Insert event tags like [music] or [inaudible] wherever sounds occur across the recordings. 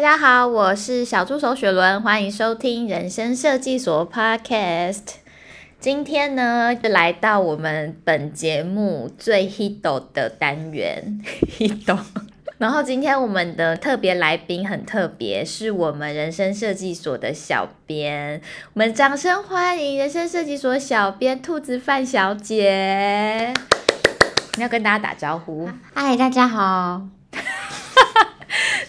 大家好，我是小助手雪伦，欢迎收听人生设计所 Podcast。今天呢，就来到我们本节目最 hit 的单元 hit。[laughs] 然后今天我们的特别来宾很特别，是我们人生设计所的小编。我们掌声欢迎人生设计所小编兔子范小姐。你要跟大家打招呼。嗨，大家好。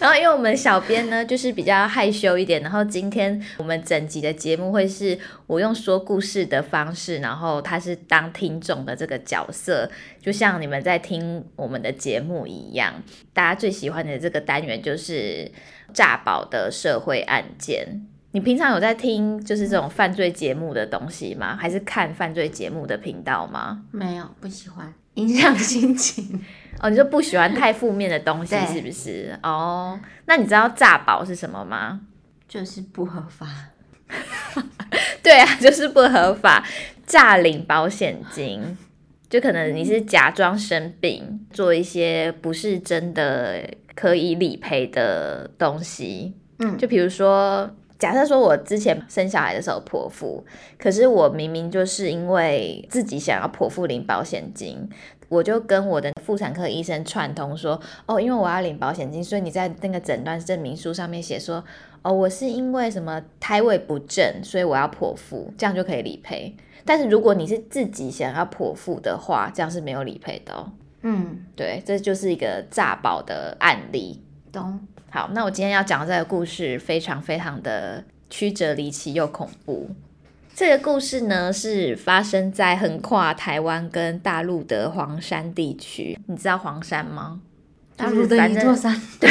然后，因为我们小编呢，就是比较害羞一点。然后今天我们整集的节目会是我用说故事的方式，然后他是当听众的这个角色，就像你们在听我们的节目一样。大家最喜欢的这个单元就是诈保的社会案件。你平常有在听就是这种犯罪节目的东西吗？还是看犯罪节目的频道吗？没有，不喜欢，影响心情。哦，你就不喜欢太负面的东西，是不是？哦，那你知道诈保是什么吗？就是不合法。[laughs] 对啊，就是不合法，诈领保险金，就可能你是假装生病，做一些不是真的可以理赔的东西。嗯，就比如说，假设说我之前生小孩的时候剖腹，可是我明明就是因为自己想要剖腹领保险金。我就跟我的妇产科医生串通说，哦，因为我要领保险金，所以你在那个诊断证明书上面写说，哦，我是因为什么胎位不正，所以我要剖腹，这样就可以理赔。但是如果你是自己想要剖腹的话，这样是没有理赔的哦。嗯，对，这就是一个诈保的案例。懂。好，那我今天要讲的这个故事非常非常的曲折离奇又恐怖。这个故事呢，是发生在横跨台湾跟大陆的黄山地区。你知道黄山吗？大陆的一座山。[laughs] 对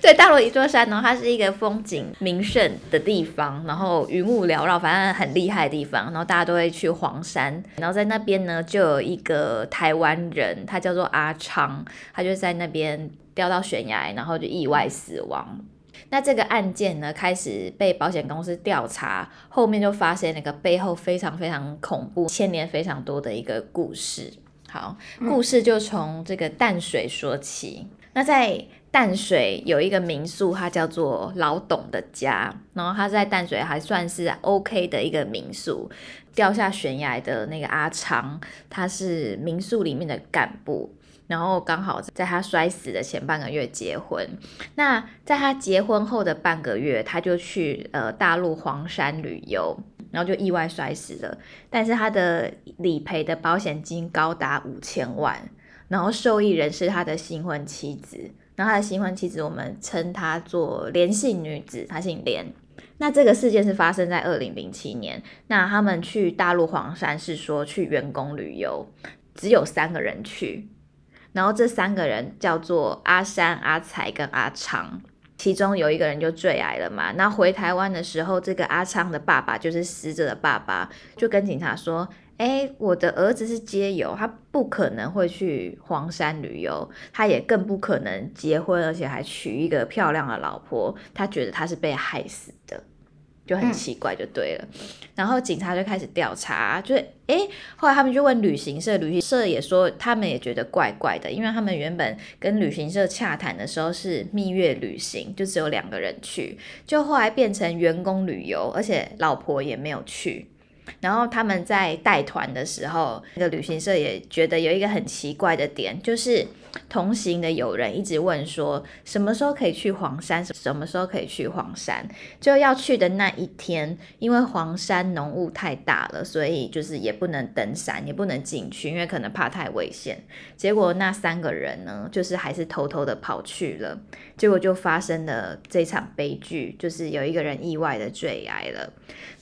对，大陆一座山呢，它是一个风景名胜的地方，然后云雾缭绕，反正很厉害的地方。然后大家都会去黄山，然后在那边呢，就有一个台湾人，他叫做阿昌，他就在那边掉到悬崖，然后就意外死亡。那这个案件呢，开始被保险公司调查，后面就发现那个背后非常非常恐怖、牵连非常多的一个故事。好，故事就从这个淡水说起。嗯、那在淡水有一个民宿，它叫做老董的家，然后它在淡水还算是 OK 的一个民宿。掉下悬崖的那个阿昌，他是民宿里面的干部。然后刚好在他摔死的前半个月结婚，那在他结婚后的半个月，他就去呃大陆黄山旅游，然后就意外摔死了。但是他的理赔的保险金高达五千万，然后受益人是他的新婚妻子，然后他的新婚妻子我们称她做连姓女子，她姓连。那这个事件是发生在二零零七年，那他们去大陆黄山是说去员工旅游，只有三个人去。然后这三个人叫做阿山、阿才跟阿昌，其中有一个人就坠崖了嘛。那回台湾的时候，这个阿昌的爸爸就是死者的爸爸，就跟警察说：“哎，我的儿子是街友，他不可能会去黄山旅游，他也更不可能结婚，而且还娶一个漂亮的老婆。他觉得他是被害死的。”就很奇怪，就对了。嗯、然后警察就开始调查，就是哎，后来他们就问旅行社，旅行社也说他们也觉得怪怪的，因为他们原本跟旅行社洽谈的时候是蜜月旅行，就只有两个人去，就后来变成员工旅游，而且老婆也没有去。然后他们在带团的时候，那个旅行社也觉得有一个很奇怪的点，就是。同行的友人一直问说，什么时候可以去黄山？什么时候可以去黄山？就要去的那一天，因为黄山浓雾太大了，所以就是也不能登山，也不能进去，因为可能怕太危险。结果那三个人呢，就是还是偷偷的跑去了，结果就发生了这场悲剧，就是有一个人意外的坠崖了。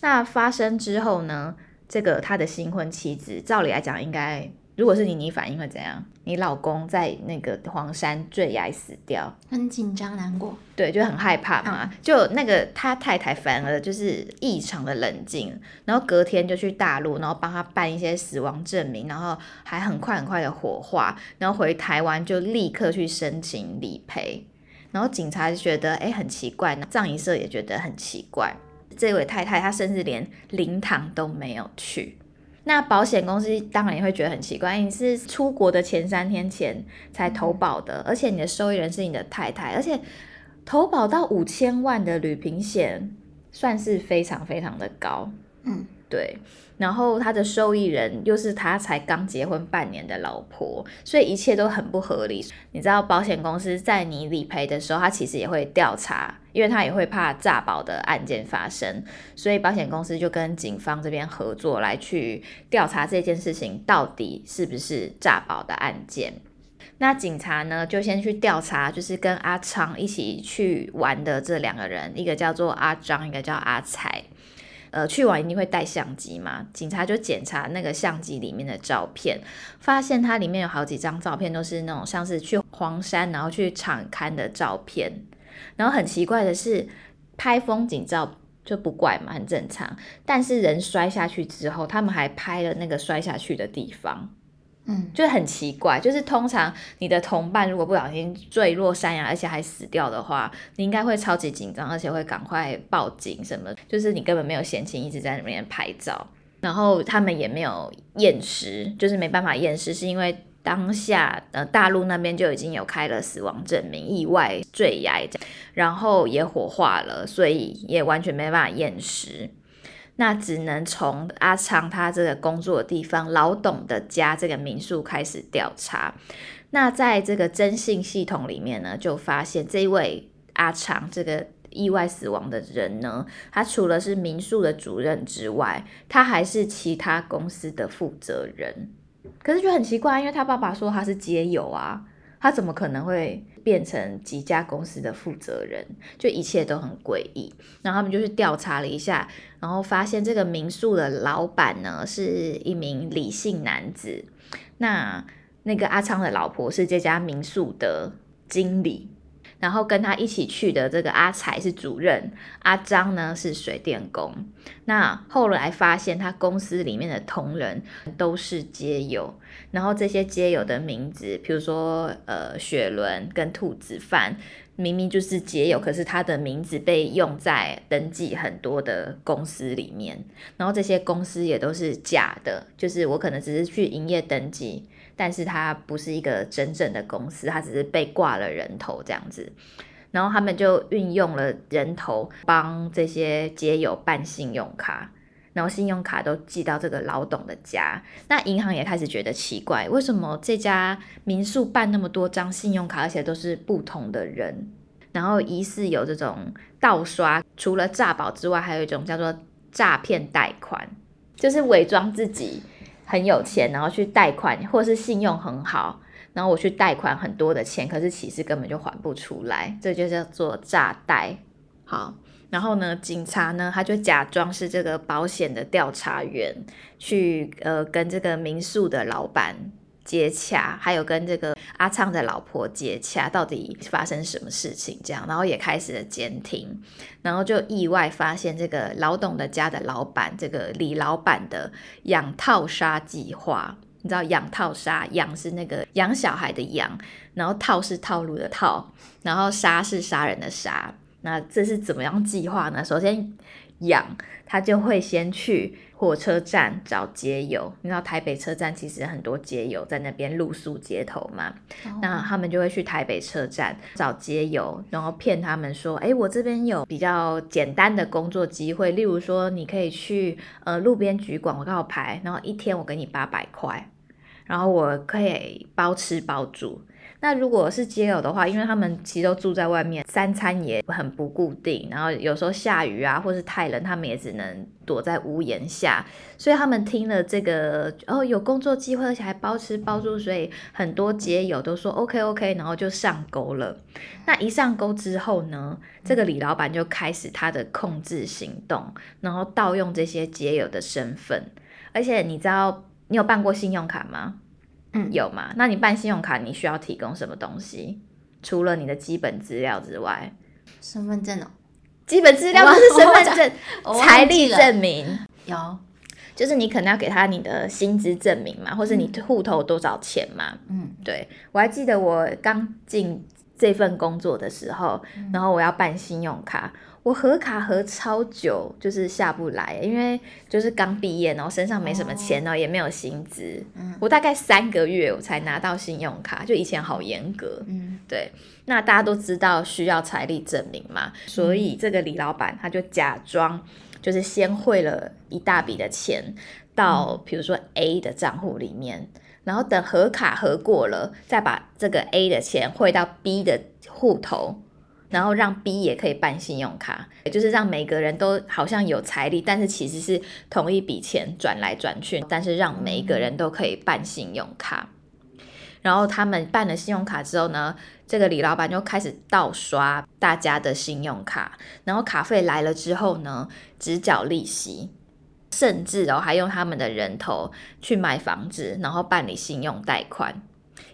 那发生之后呢，这个他的新婚妻子，照理来讲应该。如果是你，你反应会怎样？你老公在那个黄山坠崖死掉，很紧张难过，对，就很害怕嘛。嗯、就那个他太太反而就是异常的冷静，然后隔天就去大陆，然后帮他办一些死亡证明，然后还很快很快的火化，然后回台湾就立刻去申请理赔。然后警察就觉得哎很奇怪，葬仪社也觉得很奇怪，这位太太她甚至连灵堂都没有去。那保险公司当然也会觉得很奇怪，你是出国的前三天前才投保的，而且你的受益人是你的太太，而且投保到五千万的旅平险，算是非常非常的高。嗯，对。然后他的受益人又是他才刚结婚半年的老婆，所以一切都很不合理。你知道保险公司在你理赔的时候，他其实也会调查，因为他也会怕诈保的案件发生，所以保险公司就跟警方这边合作来去调查这件事情到底是不是诈保的案件。那警察呢就先去调查，就是跟阿昌一起去玩的这两个人，一个叫做阿张，一个叫阿才。呃，去玩一定会带相机嘛？警察就检查那个相机里面的照片，发现它里面有好几张照片都是那种像是去黄山然后去场刊的照片。然后很奇怪的是，拍风景照就不怪嘛，很正常。但是人摔下去之后，他们还拍了那个摔下去的地方。嗯，就很奇怪，就是通常你的同伴如果不小心坠落山崖，而且还死掉的话，你应该会超级紧张，而且会赶快报警什么。就是你根本没有闲情一直在那边拍照，然后他们也没有验尸，就是没办法验尸，是因为当下呃大陆那边就已经有开了死亡证明，意外坠崖，然后也火化了，所以也完全没办法验尸。那只能从阿昌他这个工作的地方老董的家这个民宿开始调查。那在这个征信系统里面呢，就发现这位阿昌这个意外死亡的人呢，他除了是民宿的主任之外，他还是其他公司的负责人。可是就很奇怪，因为他爸爸说他是街友啊。他怎么可能会变成几家公司的负责人？就一切都很诡异。然后他们就去调查了一下，然后发现这个民宿的老板呢是一名李姓男子。那那个阿昌的老婆是这家民宿的经理。然后跟他一起去的这个阿财是主任，阿张呢是水电工。那后来发现他公司里面的同仁都是街友，然后这些街友的名字，比如说呃雪伦跟兔子饭，明明就是街友，可是他的名字被用在登记很多的公司里面，然后这些公司也都是假的，就是我可能只是去营业登记。但是他不是一个真正的公司，他只是被挂了人头这样子，然后他们就运用了人头帮这些街友办信用卡，然后信用卡都寄到这个老董的家。那银行也开始觉得奇怪，为什么这家民宿办那么多张信用卡，而且都是不同的人，然后疑似有这种盗刷，除了诈保之外，还有一种叫做诈骗贷款，就是伪装自己。很有钱，然后去贷款，或是信用很好，然后我去贷款很多的钱，可是其实根本就还不出来，这就叫做诈贷。好，然后呢，警察呢，他就假装是这个保险的调查员，去呃跟这个民宿的老板接洽，还有跟这个阿昌的老婆接洽，到底发生什么事情？这样，然后也开始了监听，然后就意外发现这个老董的家的老板，这个李老板的养套杀计划。你知道养套杀，养是那个养小孩的养，然后套是套路的套，然后杀是杀人的杀。那这是怎么样计划呢？首先。养他就会先去火车站找街友，你知道台北车站其实很多街友在那边露宿街头嘛，oh. 那他们就会去台北车站找街友，然后骗他们说，哎，我这边有比较简单的工作机会，例如说你可以去呃路边举广告牌，然后一天我给你八百块，然后我可以包吃包住。那如果是街友的话，因为他们其实都住在外面，三餐也很不固定，然后有时候下雨啊，或是太冷，他们也只能躲在屋檐下。所以他们听了这个哦，有工作机会，而且还包吃包住，所以很多街友都说 OK OK，然后就上钩了。那一上钩之后呢，这个李老板就开始他的控制行动，然后盗用这些街友的身份。而且你知道，你有办过信用卡吗？嗯，有吗？那你办信用卡，你需要提供什么东西？除了你的基本资料之外，身份证哦。基本资料不是身份证，[laughs] 财力证明。有，就是你可能要给他你的薪资证明嘛，或是你户头多少钱嘛。嗯，对，我还记得我刚进这份工作的时候，然后我要办信用卡，我核卡核超久，就是下不来，因为就是刚毕业，然后身上没什么钱然后，也没有薪资，我大概三个月我才拿到信用卡，就以前好严格，嗯。对，那大家都知道需要财力证明嘛，所以这个李老板他就假装就是先汇了一大笔的钱到比如说 A 的账户里面。然后等核卡核过了，再把这个 A 的钱汇到 B 的户头，然后让 B 也可以办信用卡，也就是让每个人都好像有财力，但是其实是同一笔钱转来转去，但是让每一个人都可以办信用卡。然后他们办了信用卡之后呢，这个李老板就开始盗刷大家的信用卡，然后卡费来了之后呢，只缴利息。甚至哦，还用他们的人头去买房子，然后办理信用贷款。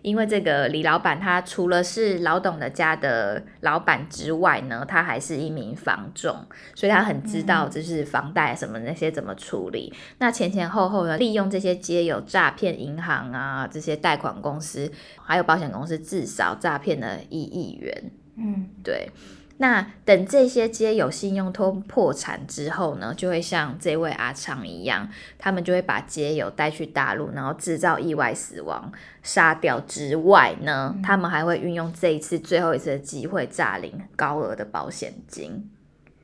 因为这个李老板，他除了是老董的家的老板之外呢，他还是一名房仲，所以他很知道就是房贷什么那些怎么处理。嗯、那前前后后呢，利用这些街友诈骗银行啊，这些贷款公司还有保险公司，至少诈骗了一亿元。嗯，对。那等这些街友信用通破产之后呢，就会像这位阿昌一样，他们就会把街友带去大陆，然后制造意外死亡、杀掉之外呢，嗯、他们还会运用这一次最后一次的机会诈领高额的保险金，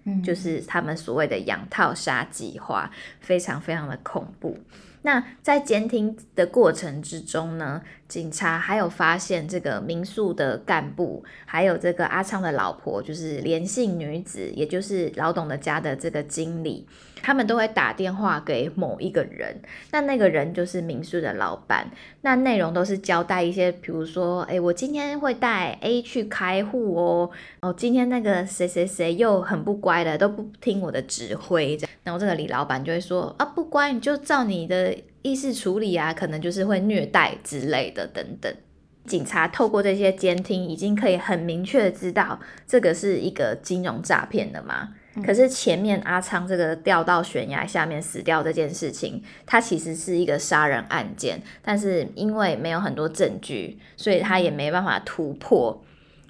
嗯，就是他们所谓的养套杀计划，非常非常的恐怖。那在监听的过程之中呢，警察还有发现这个民宿的干部，还有这个阿昌的老婆，就是连姓女子，也就是老董的家的这个经理，他们都会打电话给某一个人，那那个人就是民宿的老板，那内容都是交代一些，比如说，哎，我今天会带 A 去开户哦，哦，今天那个谁谁谁又很不乖的，都不听我的指挥，这样，然后这个李老板就会说，啊，不乖，你就照你的。意识处理啊，可能就是会虐待之类的等等。警察透过这些监听，已经可以很明确的知道这个是一个金融诈骗的嘛。嗯、可是前面阿昌这个掉到悬崖下面死掉这件事情，它其实是一个杀人案件，但是因为没有很多证据，所以他也没办法突破。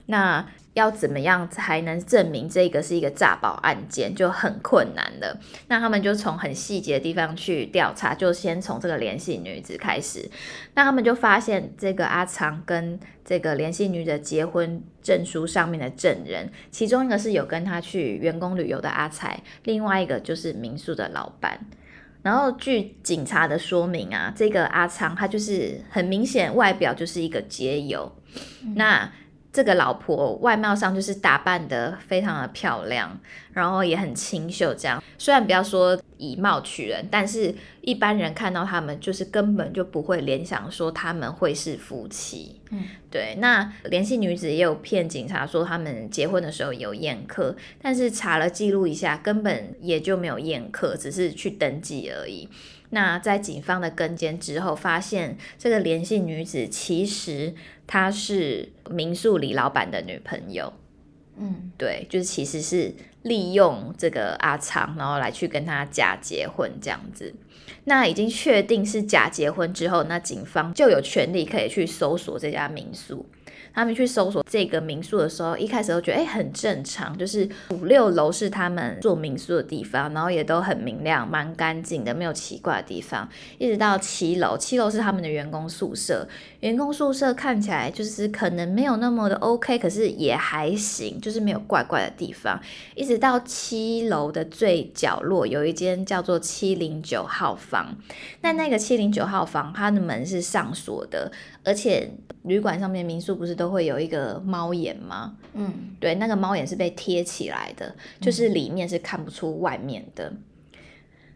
那要怎么样才能证明这个是一个诈保案件，就很困难了。那他们就从很细节的地方去调查，就先从这个联系女子开始。那他们就发现，这个阿长跟这个联系女子结婚证书上面的证人，其中一个是有跟他去员工旅游的阿才，另外一个就是民宿的老板。然后据警察的说明啊，这个阿昌他就是很明显外表就是一个街友，嗯、那。这个老婆外貌上就是打扮得非常的漂亮，然后也很清秀。这样虽然不要说以貌取人，但是一般人看到他们就是根本就不会联想说他们会是夫妻。嗯，对。那联系女子也有骗警察说他们结婚的时候有宴客，但是查了记录一下，根本也就没有宴客，只是去登记而已。那在警方的跟监之后，发现这个联系女子其实她是民宿李老板的女朋友，嗯，对，就是其实是利用这个阿昌，然后来去跟他假结婚这样子。那已经确定是假结婚之后，那警方就有权利可以去搜索这家民宿。他们去搜索这个民宿的时候，一开始都觉得哎，很正常，就是五六楼是他们做民宿的地方，然后也都很明亮，蛮干净的，没有奇怪的地方。一直到七楼，七楼是他们的员工宿舍，员工宿舍看起来就是可能没有那么的 OK，可是也还行，就是没有怪怪的地方。一直到七楼的最角落有一间叫做七零九号房，那那个七零九号房它的门是上锁的，而且旅馆上面民宿不是都会有一个猫眼吗？嗯，对，那个猫眼是被贴起来的，就是里面是看不出外面的。嗯、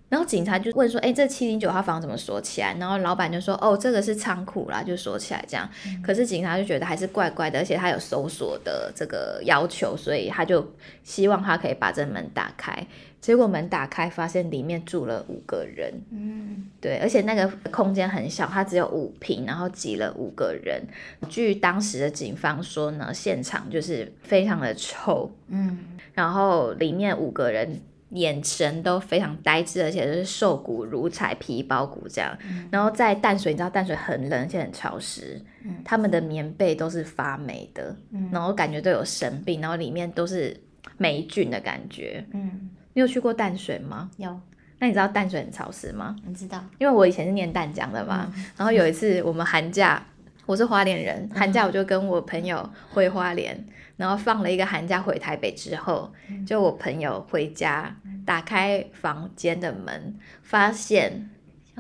然后警察就问说：“哎，这七零九号房怎么锁起来？”然后老板就说：“哦，这个是仓库啦，就锁起来这样。嗯”可是警察就觉得还是怪怪的，而且他有搜索的这个要求，所以他就希望他可以把这门打开。结果门打开，发现里面住了五个人。嗯，对，而且那个空间很小，它只有五平，然后挤了五个人。据当时的警方说呢，现场就是非常的臭。嗯，然后里面五个人眼神都非常呆滞，而且就是瘦骨如柴、皮包骨这样。嗯、然后在淡水，你知道淡水很冷，而且很潮湿，嗯、他们的棉被都是发霉的，嗯、然后感觉都有生病，然后里面都是霉菌的感觉。嗯，你有去过淡水吗？有。那你知道淡水很潮湿吗？我知道，因为我以前是念淡江的嘛。嗯、然后有一次我们寒假，我是花莲人，寒假我就跟我朋友回花莲。嗯然后放了一个寒假回台北之后，就我朋友回家，打开房间的门，发现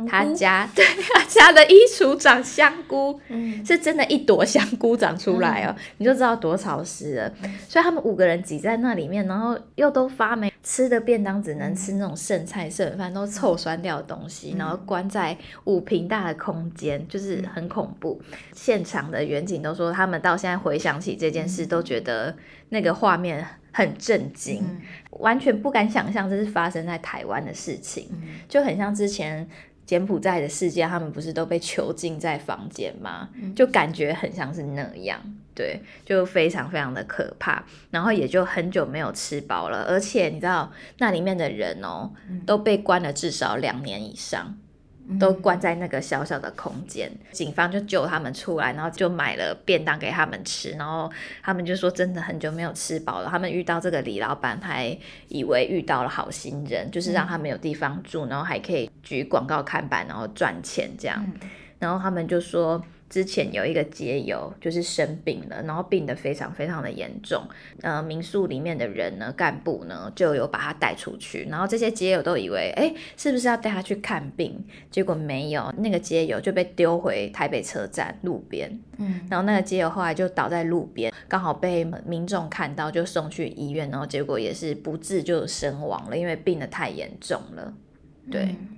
他家 [laughs] 对他家的衣橱长香菇，嗯、是真的一朵香菇长出来哦，嗯、你就知道多潮湿了。嗯、所以他们五个人挤在那里面，然后又都发霉。吃的便当只能吃那种剩菜剩饭，都臭酸掉的东西，嗯、然后关在五平大的空间，就是很恐怖。嗯、现场的远景都说，他们到现在回想起这件事，都觉得那个画面很震惊，嗯、完全不敢想象这是发生在台湾的事情，嗯、就很像之前。柬埔寨的事件，他们不是都被囚禁在房间吗？嗯、就感觉很像是那样，对，就非常非常的可怕。然后也就很久没有吃饱了，而且你知道那里面的人哦，嗯、都被关了至少两年以上。都关在那个小小的空间，警方就救他们出来，然后就买了便当给他们吃，然后他们就说真的很久没有吃饱了。他们遇到这个李老板，还以为遇到了好心人，就是让他们有地方住，然后还可以举广告看板，然后赚钱这样。然后他们就说。之前有一个街友就是生病了，然后病得非常非常的严重。呃，民宿里面的人呢，干部呢就有把他带出去，然后这些街友都以为，哎，是不是要带他去看病？结果没有，那个街友就被丢回台北车站路边。嗯，然后那个街友后来就倒在路边，刚好被民众看到，就送去医院，然后结果也是不治就身亡了，因为病得太严重了。对。嗯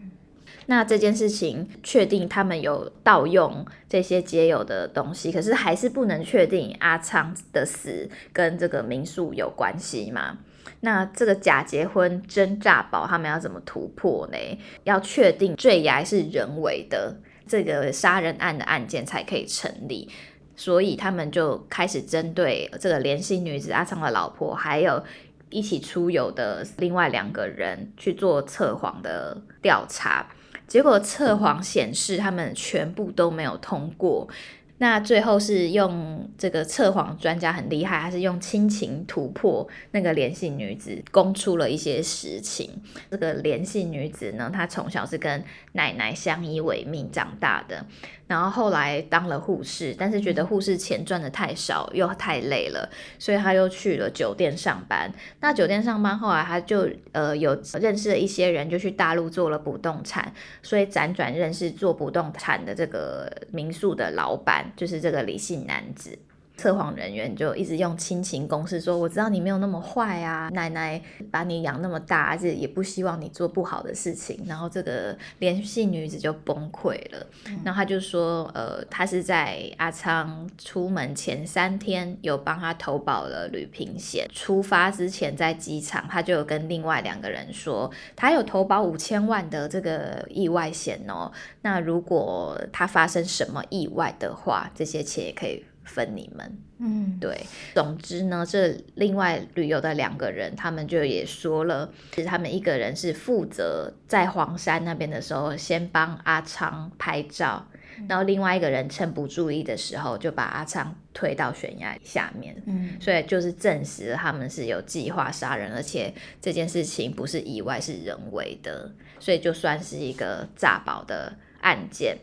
那这件事情确定他们有盗用这些街友的东西，可是还是不能确定阿昌的死跟这个民宿有关系吗？那这个假结婚真诈保，他们要怎么突破呢？要确定坠崖是人为的，这个杀人案的案件才可以成立。所以他们就开始针对这个联系女子阿昌的老婆，还有一起出游的另外两个人去做测谎的调查。结果测谎显示他们全部都没有通过。那最后是用这个测谎专家很厉害，他是用亲情突破那个连系女子，供出了一些实情。这个连系女子呢，她从小是跟奶奶相依为命长大的。然后后来当了护士，但是觉得护士钱赚的太少，又太累了，所以他又去了酒店上班。那酒店上班后来他就呃有认识了一些人，就去大陆做了不动产，所以辗转认识做不动产的这个民宿的老板，就是这个李姓男子。测谎人员就一直用亲情攻势说：“我知道你没有那么坏啊，奶奶把你养那么大，而且也不希望你做不好的事情。”然后这个连系女子就崩溃了。嗯、然后他就说：“呃，他是在阿昌出门前三天有帮他投保了旅平险，出发之前在机场他就有跟另外两个人说，他有投保五千万的这个意外险哦。那如果他发生什么意外的话，这些钱也可以。”分你们，嗯，对。总之呢，这另外旅游的两个人，他们就也说了，其实他们一个人是负责在黄山那边的时候，先帮阿昌拍照，嗯、然后另外一个人趁不注意的时候，就把阿昌推到悬崖下面。嗯，所以就是证实了他们是有计划杀人，而且这件事情不是意外，是人为的，所以就算是一个诈保的案件。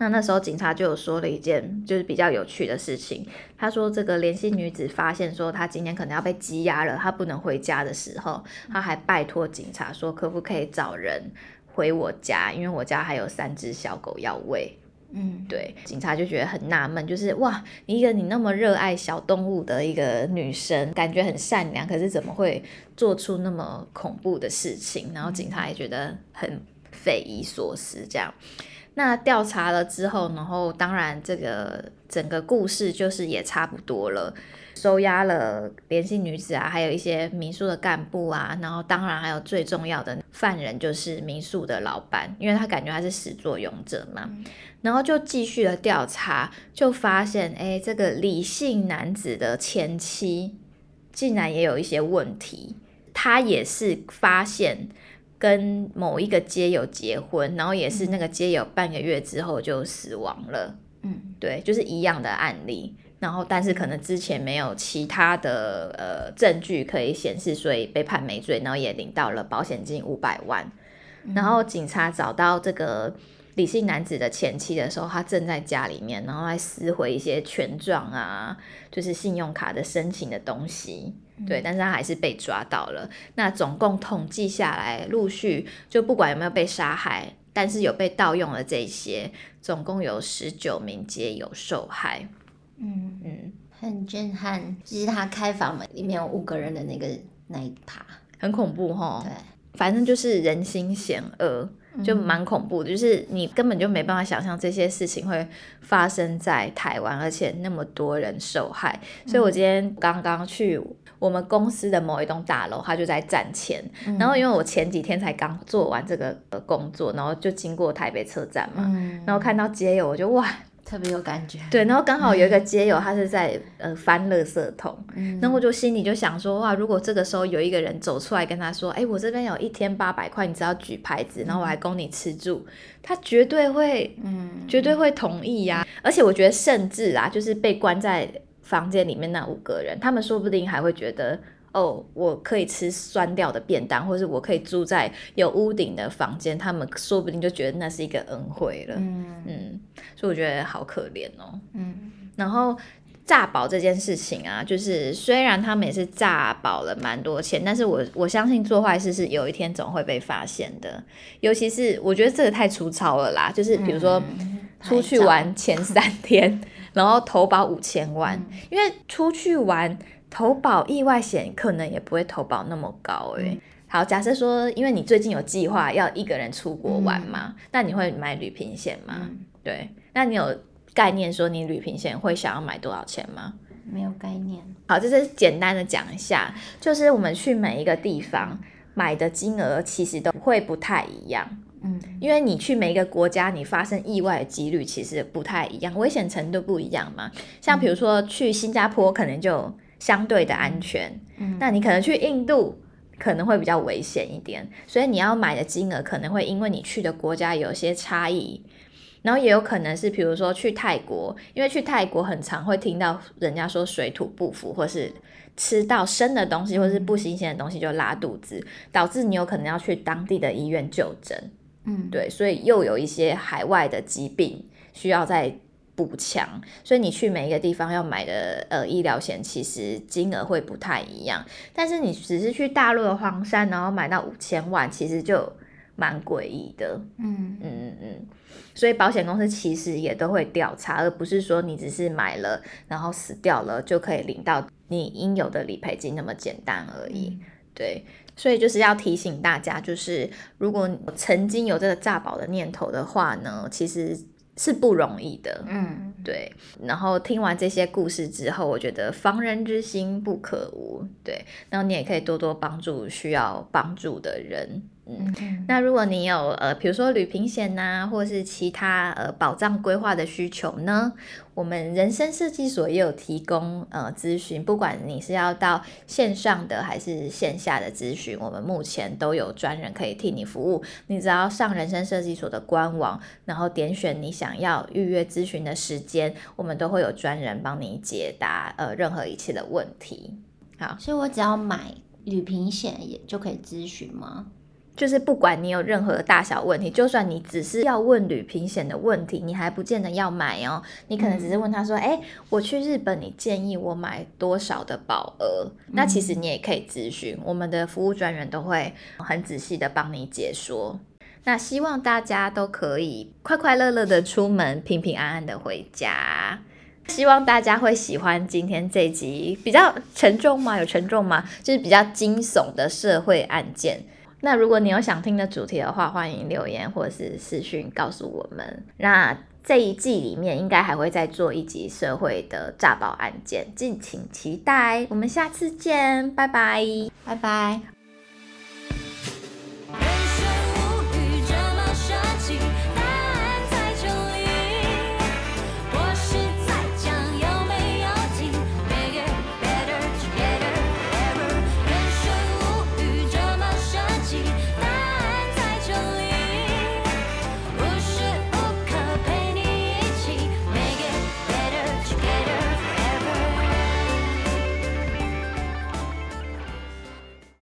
那那时候警察就有说了一件就是比较有趣的事情，他说这个联系女子发现说她今天可能要被羁押了，她不能回家的时候，她还拜托警察说可不可以找人回我家，因为我家还有三只小狗要喂。嗯，对，警察就觉得很纳闷，就是哇，一个你那么热爱小动物的一个女生，感觉很善良，可是怎么会做出那么恐怖的事情？然后警察也觉得很匪夷所思，这样。那调查了之后，然后当然这个整个故事就是也差不多了，收押了联系女子啊，还有一些民宿的干部啊，然后当然还有最重要的犯人就是民宿的老板，因为他感觉他是始作俑者嘛，然后就继续了调查，就发现哎，这个李姓男子的前妻竟然也有一些问题。他也是发现跟某一个街友结婚，然后也是那个街友半个月之后就死亡了。嗯，对，就是一样的案例。然后，但是可能之前没有其他的呃证据可以显示，所以被判没罪，然后也领到了保险金五百万。嗯。然后警察找到这个李姓男子的前妻的时候，他正在家里面，然后还撕毁一些权状啊，就是信用卡的申请的东西。嗯。对，但是他还是被抓到了。那总共统计下来，陆续就不管有没有被杀害，但是有被盗用的这些，总共有十九名皆有受害。嗯嗯，很震撼。其实他开房门里面有五个人的那个那一趴，很恐怖哈。对，反正就是人心险恶，就蛮恐怖的。嗯。就是你根本就没办法想象这些事情会发生在台湾，而且那么多人受害。所以我今天刚刚去我们公司的某一栋大楼，他就在站前。嗯。然后因为我前几天才刚做完这个工作，然后就经过台北车站嘛，嗯。然后看到街友，我就哇。特别有感觉，对，然后刚好有一个街友，他是在、嗯、呃翻垃圾桶，嗯，然后我就心里就想说，哇，如果这个时候有一个人走出来跟他说，哎，我这边有一天八百块，你只要举牌子，然后我还供你吃住，嗯，他绝对会，嗯，绝对会同意呀，啊。而且我觉得，甚至啊，就是被关在房间里面那五个人，他们说不定还会觉得。哦，我可以吃酸掉的便当，或是我可以住在有屋顶的房间，他们说不定就觉得那是一个恩惠了。嗯嗯，所以我觉得好可怜哦。嗯，然后诈保这件事情啊，就是虽然他们也是诈保了蛮多钱，但是我我相信做坏事是有一天总会被发现的。尤其是我觉得这个太粗糙了啦，就是比如说出去玩前三天，嗯、然后投保五千万、嗯，因为出去玩。投保意外险可能也不会投保那么高诶、欸嗯。好，假设说，因为你最近有计划要一个人出国玩嘛，嗯、那你会买旅平险吗、嗯？对，那你有概念说你旅平险会想要买多少钱吗？没有概念。好，这是简单的讲一下，就是我们去每一个地方买的金额其实都会不太一样。嗯，因为你去每一个国家，你发生意外的几率其实不太一样，危险程度不一样嘛。像比如说去新加坡，可能就相对的安全，嗯，那你可能去印度可能会比较危险一点，所以你要买的金额可能会因为你去的国家有些差异，然后也有可能是，比如说去泰国，因为去泰国很常会听到人家说水土不服，或是吃到生的东西，或是不新鲜的东西就拉肚子，导致你有可能要去当地的医院就诊，嗯，对，所以又有一些海外的疾病需要在。补强，所以你去每一个地方要买的呃医疗险，其实金额会不太一样。但是你只是去大陆的黄山，然后买到五千万，其实就蛮诡异的。嗯嗯嗯嗯。所以保险公司其实也都会调查，而不是说你只是买了然后死掉了就可以领到你应有的理赔金那么简单而已。嗯。对，所以就是要提醒大家，就是如果曾经有这个诈保的念头的话呢，其实。是不容易的，嗯，对。然后听完这些故事之后，我觉得防人之心不可无，对。然后你也可以多多帮助需要帮助的人。嗯，那如果你有呃，比如说旅平险呐，或是其他呃保障规划的需求呢，我们人生设计所也有提供呃咨询，不管你是要到线上的还是线下的咨询，我们目前都有专人可以替你服务。你只要上人生设计所的官网，然后点选你想要预约咨询的时间，我们都会有专人帮你解答呃任何一切的问题。好，所以我只要买旅平险也就可以咨询吗？就是不管你有任何大小问题，就算你只是要问旅平险的问题，你还不见得要买哦。你可能只是问他说：“哎、嗯欸，我去日本，你建议我买多少的保额？”那其实你也可以咨询，我们的服务专员都会很仔细的帮你解说。那希望大家都可以快快乐乐的出门，平平安安的回家。希望大家会喜欢今天这集比较沉重吗？有沉重吗？就是比较惊悚的社会案件。那如果你有想听的主题的话，欢迎留言或是私讯告诉我们。那这一季里面应该还会再做一集社会的诈保案件，敬请期待。我们下次见，拜拜，拜拜。